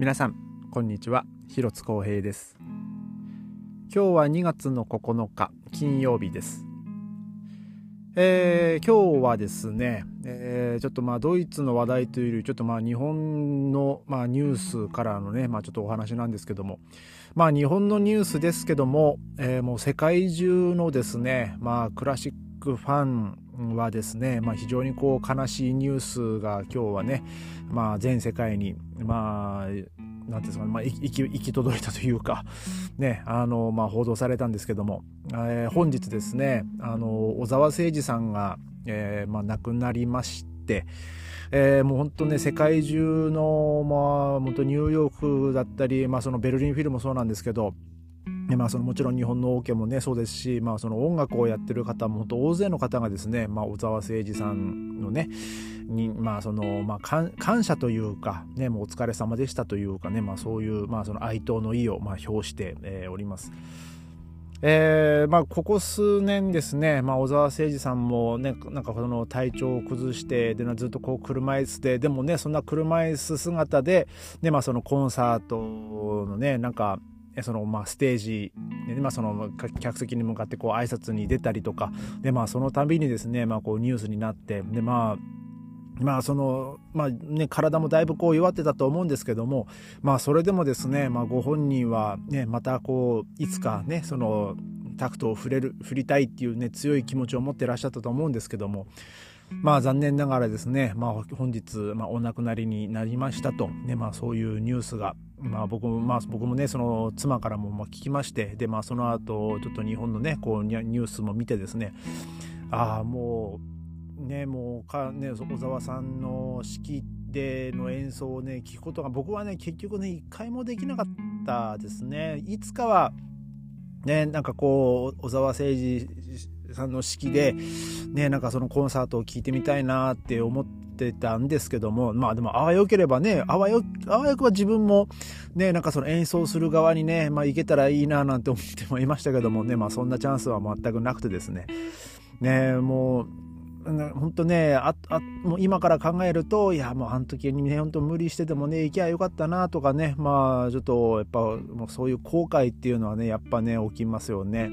皆さんこんにちは。広津光平です。今日は2月の9日金曜日です。えー、今日はですね、えー、ちょっとまあドイツの話題というよりちょっとまあ日本のまあニュースからのね、まあ、ちょっとお話なんですけどもまあ日本のニュースですけども、えー、もう世界中のですねまあクラシックファンはですね、まあ、非常にこう悲しいニュースが今日はね、まあ、全世界に、まあ、なんですかね、まあ、行き行き届いたというか、ね、あの、まあ、報道されたんですけども、えー、本日ですね、あの、小沢誠二さんが、えー、まあ、亡くなりまして、えー、もう本当ね、世界中の、まあ、本当ニューヨークだったり、まあ、そのベルリンフィルもそうなんですけど、まあ、そのもちろん日本のオ、ケもねそうですし、まあ、その音楽をやってる方も大勢の方がですね、まあ、小沢誠二さんのねに、まあそのまあ、感謝というか、ね、もうお疲れ様でしたというかね、まあ、そういう、まあ、その哀悼の意を、まあ、表して、えー、おります。えーまあ、ここ数年ですね、まあ、小沢誠二さんも、ね、なんかその体調を崩してでずっとこう車椅子ででもねそんな車椅子姿で、ねまあ、そのコンサートのねなんかそのまあステージで、まあ、その客席に向かってこう挨拶に出たりとかで、まあ、その度にですね、まあ、こうニュースになってでまあまあそのまあね、体もだいぶこう弱ってたと思うんですけども、まあ、それでもですね、まあ、ご本人は、ね、またこういつかねそのタクトを振れる振りたいっていうね強い気持ちを持ってらっしゃったと思うんですけどもまあ残念ながらですね、まあ、本日、まあ、お亡くなりになりましたと、ねまあ、そういうニュースが、まあ、僕もまあ僕もねその妻からもまあ聞きましてで、まあ、その後ちょっと日本のねこうニュースも見てですねああもうねもうかね小沢さんの式での演奏をね聞くことが僕はね結局ね一回もできなかったですね。いつかはねなんかこう小沢誠二さんの式でねなんかそのコンサートを聴いてみたいなって思ってたんですけどもまあでもあわよければねあわよあわよくは自分もねなんかその演奏する側にねまあ行けたらいいななんて思ってもいましたけどもねまあそんなチャンスは全くなくてですねねもう本当ねああもう今から考えるといやもうあの時にね本当無理しててもね行きゃよかったなとかねまあちょっとやっぱもうそういう後悔っていうのはねやっぱね起きますよね。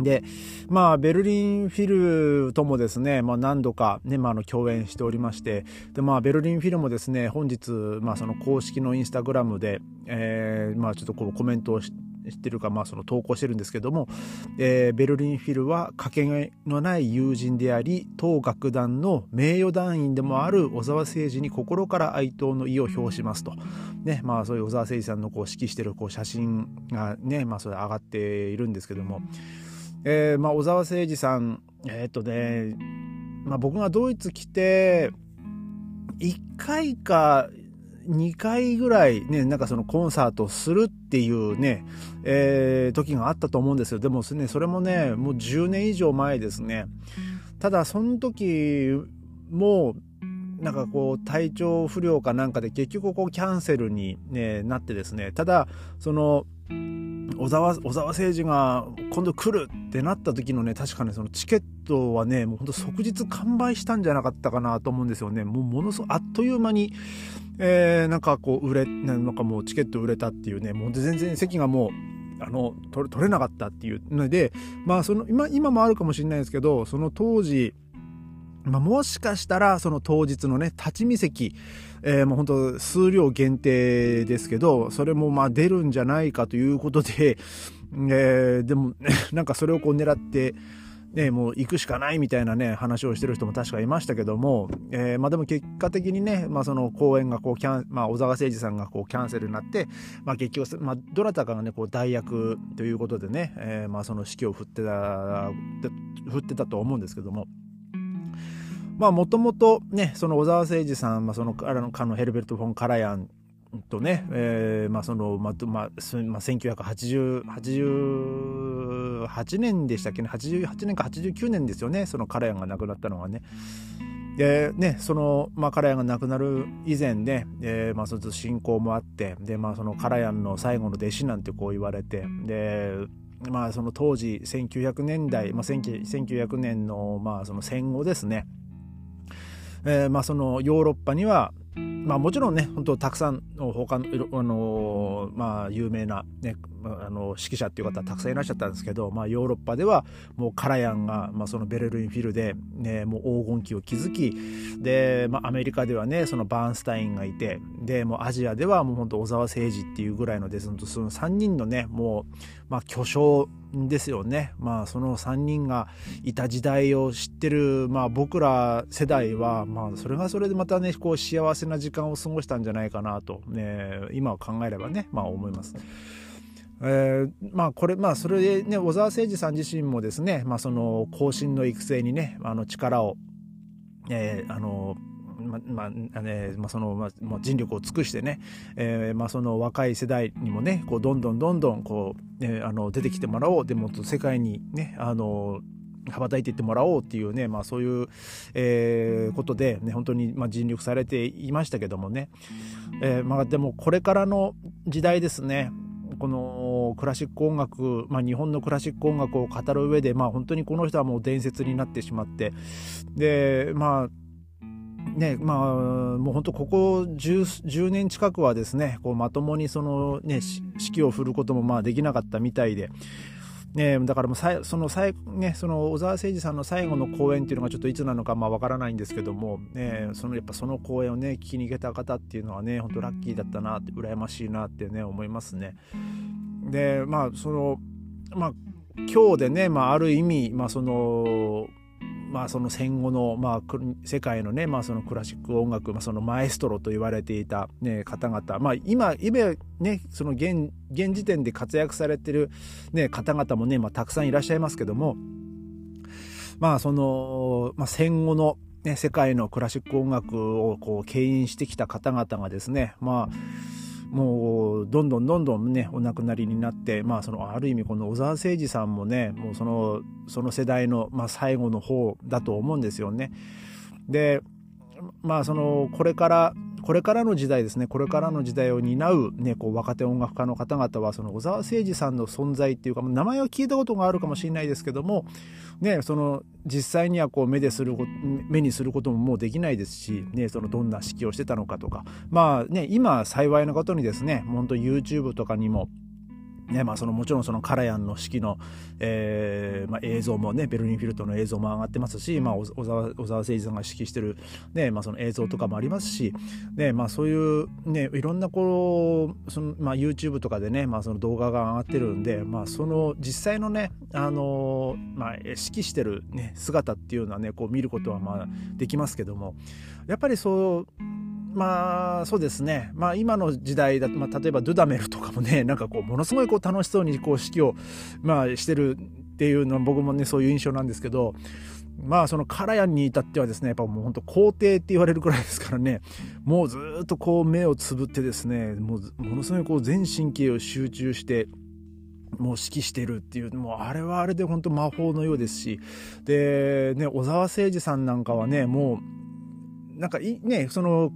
で、まあ、ベルリンフィルともですね、まあ、何度かね、まあ、の共演しておりまして、で、まあ、ベルリンフィルもですね、本日、まあ、その公式のインスタグラムで、えー、まあ、ちょっとこうコメントをしてるか、まあ、その投稿してるんですけども、えー、ベルリンフィルはかけがえのない友人であり当楽団の名誉団員でもある小沢誠二に心から哀悼の意を表しますと、ねまあ、そういう小沢誠二さんのこう指揮してるこう写真がね、まあ、それ上がっているんですけども。えーまあ、小沢誠二さんえー、とね、まあ、僕がドイツ来て1回か2回ぐらいねなんかそのコンサートするっていうね、えー、時があったと思うんですよ。でもねそれもねもう10年以上前ですね。ただその時もなんかこう体調不良かなんかで結局こうキャンセルに、ね、なってですね。ただその小沢小沢誠二が今度来るってなった時のね確かねそのチケットはねもうほんと即日完売したんじゃなかったかなと思うんですよね。もうものすごくあっという間に、えー、なんかこう売れなんかもうチケット売れたっていうねもう全然席がもうあの取れなかったっていうのでまあその今今もあるかもしれないですけどその当時まあ、もしかしたらその当日のね立ち見席、えー、もう本当数量限定ですけどそれもまあ出るんじゃないかということで、えー、でも、なんかそれをこう狙ってね、もう行くしかないみたいなね話をしてる人も確かいましたけども、えー、まあ、でも結果的にね、まあ、その公演がこうキャン、まあ、小沢誠二さんがこうキャンセルになって、まあ、結局、まあ、どなたかがねこう代役ということでね、えー、まあその指揮を振ってた振ってたと思うんですけども。まあもともとねその小沢誠二さん、まあ、そのあのかのヘルベルト・フォン・カラヤンとね、えー、まあそのまあまあ、まあ、1988年でしたっけね88年か89年ですよねそのカラヤンが亡くなったのはね。でねその、まあ、カラヤンが亡くなる以前ね、えーまあ、その信仰もあってで、まあ、そのカラヤンの最後の弟子なんてこう言われてでまあその当時1900年代、まあ、1900年の,、まあその戦後ですねえー、まあ、そのヨーロッパにはまあもちろんね本当たくさんの他のあのまあ有名なねあの指揮者っていう方たくさんいらっしゃったんですけど、まあ、ヨーロッパではもうカラヤンが、まあ、そのベルリンフィルで、ね、もう黄金期を築きで、まあ、アメリカではねそのバーンスタインがいてでもうアジアではもう本当小沢誠二っていうぐらいのですその3人のねもう、まあ、巨匠ですよね、まあ、その3人がいた時代を知ってる、まあ、僕ら世代は、まあ、それがそれでまたねこう幸せな時間を過ごしたんじゃないかなと、ね、今考えればね、まあ、思います。えー、まあこれまあそれでね小沢誠二さん自身もですね、まあ、その後進の育成にねあの力を、えー、あのままあねまあ、そのまあ、尽力を尽くしてね、えーまあ、その若い世代にもねこうどんどんどんどんこう、ね、あの出てきてもらおう。でも世界にねあの羽ばたいていってもらおうっていうね、まあ、そういう、えー、ことで、ね、本当に、まあ、尽力されていましたけどもね、えーまあ、でもこれからの時代ですねこのクラシック音楽、まあ、日本のクラシック音楽を語る上で、まあ、本当にこの人はもう伝説になってしまって。でまあねまあ、もう本当ここ 10, 10, 年近くはですねこうまともにその、ね、指揮を振ることもまあできなかったみたいで。ね、だからもうそのさい、ね、その小沢誠二さんの最後の公演っていうのがちょっといつなのかまあ分からないんですけども、ね、そのやっぱその公演をね聞きに行けた方っていうのはね本当ラッキーだったなって羨ましいなってね思いますね。でまあそのまあ今日でね、まあ、ある意味、まあ、そのまあ、その戦後の、まあ、世界のね、まあ、そのクラシック音楽、まあ、そのマエストロと言われていた、ね、方々、まあ、今今ねその現現時点で活躍されてる、ね、方々もね、まあ、たくさんいらっしゃいますけどもまあその、まあ、戦後の、ね、世界のクラシック音楽をこう牽引してきた方々がですねまあもうどんどんどんどんねお亡くなりになってまあそのある意味この小澤征二さんもねもうそのその世代の、まあ、最後の方だと思うんですよね。でまあそのこれからこれからの時代ですねこれからの時代を担う,、ね、こう若手音楽家の方々はその小沢誠二さんの存在っていうか名前は聞いたことがあるかもしれないですけども、ね、その実際にはこう目でする目にすることももうできないですし、ね、そのどんな指揮をしてたのかとか。まあね今幸いなことにですね本当 YouTube とかにもねまあ、そのもちろんそのカラヤンの式の、えーまあ、映像もねベルリンフィルトの映像も上がってますし、まあ、小沢小沢誠二さんが指揮してる、ねまあ、その映像とかもありますし、ねまあ、そういう、ね、いろんなこうその、まあ、YouTube とかでね、まあ、その動画が上がってるんで、まあ、その実際のね、あのまあ、指揮してる、ね、姿っていうのはねこう見ることはまあできますけどもやっぱりそうまあそうですね、まあ、今の時代だと、まあ、例えばドゥダメルとかもね なんかこうものすごいこう楽しそうにこう指揮を、まあ、してるっていうのは僕もねそういう印象なんですけどまあそのカラヤンに至ってはですねやっぱもう本当皇帝って言われるくらいですからねもうずっとこう目をつぶってですねもうものすごいこう全神経を集中してもう指揮してるっていうもうあれはあれで本当魔法のようですしでね小沢誠二さんなんかはねもうなんかいねその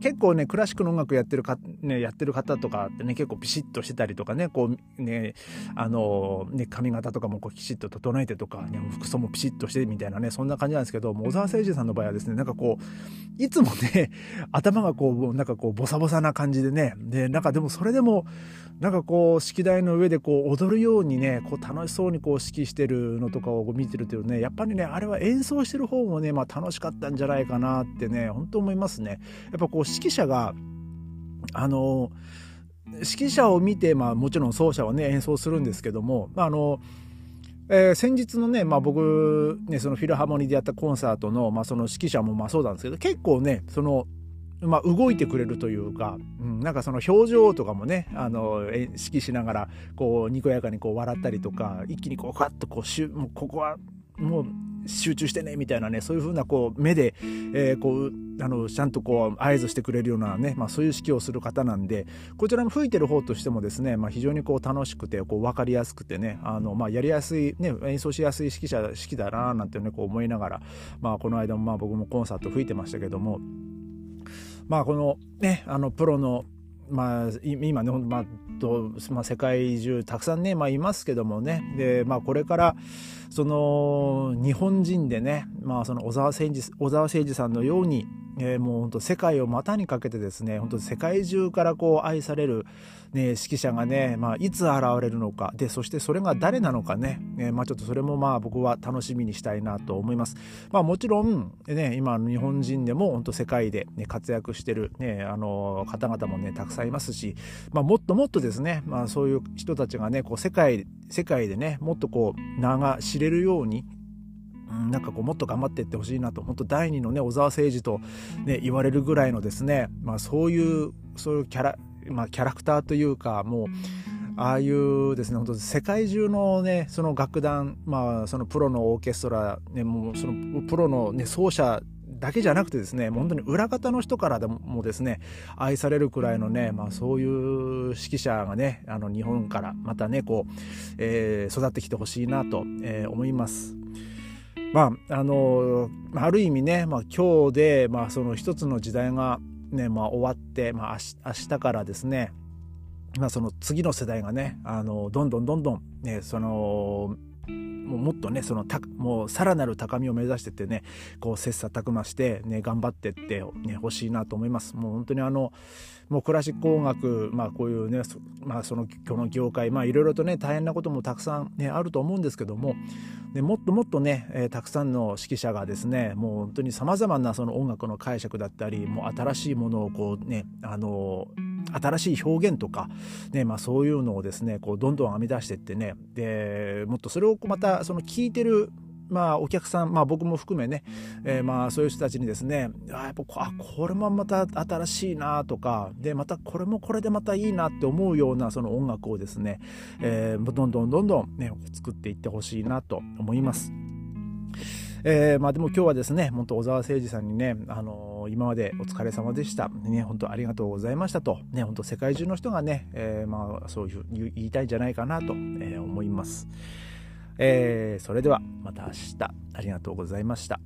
結構ねクラシックの音楽やってるか、ね、やってる方とかってね結構ピシッとしてたりとかねこうねあのね髪型とかもこうきちっと整えてとか、ね、服装もピシッとしてみたいなねそんな感じなんですけど小沢誠二さんの場合はですねなんかこういつもね 頭がこうなんかこうボサボサな感じでねでなんかでもそれでもなんかこう式台の上でこう踊るようにねこう楽しそうにこう指揮してるのとかを見てるというねやっぱりねあれは演奏してる方もね、まあ、楽しかったんじゃないかなってね本当思いますね。やっぱこう指揮者があの指揮者を見て、まあ、もちろん奏者はね演奏するんですけどもまあのえー、先日のね、まあ、僕ねそのフィルハーモニーでやったコンサートの,、まあその指揮者もまあそうなんですけど結構ねそのまあ、動いてくれるというか、うん、なんかその表情とかもねあの指揮しながらこうにこやかにこう笑ったりとか一気にこうふわっとこうしゅもうここはもう集中してねみたいなねそういう風なこう目で、えー、こうあのちゃんとこう合図してくれるようなね、まあ、そういう指揮をする方なんでこちらも吹いてる方としてもですね、まあ、非常にこう楽しくてこう分かりやすくてねあの、まあ、やりやすい、ね、演奏しやすい指揮者指揮だななんてねこう思いながら、まあ、この間もまあ僕もコンサート吹いてましたけどもまあこのねあのプロのまあ、今ね、まあとまあ、世界中たくさんね、まあ、いますけどもね。で、まあ、これからその日本人でね、まあ、その小沢誠二小沢誠二さんのように、えー、もう本当世界を股にかけてですね、本当世界中からこう愛される、ね、指揮者がね、まあ、いつ現れるのか、で、そしてそれが誰なのかね、えー、まあちょっとそれもまあ僕は楽しみにしたいなと思います。まあもちろん、ね、今日本人でも本当世界で、ね、活躍してる、ね、あの方々もね、たくさんいますし、まあもっともっとですね、まあそういう人たちがね、こう世界、世界でね、もっとこう名が知れるように、なんかこうもっと頑張っていってほしいなと本当第二のね小沢誠二と、ね、言われるぐらいのですね、まあ、そういうそういうキャラ、まあ、キャラクターというかもうああいうですね本当世界中のねその楽団、まあ、そのプロのオーケストラ、ね、もうそのプロの、ね、奏者だけじゃなくてですね本当に裏方の人からでもですね愛されるくらいのね、まあ、そういう指揮者がねあの日本からまたねこう、えー、育ってきてほしいなと、えー、思います。まああのある意味ね、まあ、今日で、まあ、その一つの時代がね、まあ、終わって、まあ、明日からですね、まあ、その次の世代がねあのどんどんどんどん、ね、そのもうもっとねそのたもうさらなる高みを目指してってねこう切磋琢磨してね頑張ってってね欲しいなと思います。もう本当にあのもうクラシック音楽まあこういうねまあそのこの業界まあいろいろとね大変なこともたくさんねあると思うんですけどもでもっともっとね、えー、たくさんの指揮者がですねもう本当にさまざまなその音楽の解釈だったりもう新しいものをこうねあの新しい表現とか、ねまあ、そういうのをですねこうどんどん編み出していってねでもっとそれをまたその聞いてるまあ、お客さん、まあ、僕も含めね、えー、まあそういう人たちにですねあやっぱあこれもまた新しいなとかでまたこれもこれでまたいいなって思うようなその音楽をですね、えー、どんどんどんどん、ね、作っていってほしいなと思います。えー、まあでも今日はですね、本当小沢誠二さんにね、あのー、今までお疲れ様でした。ね、本当ありがとうございましたと、ね、本当世界中の人がね、えー、まあそういう言いたいんじゃないかなと、え思います。えそれではまた明日ありがとうございました。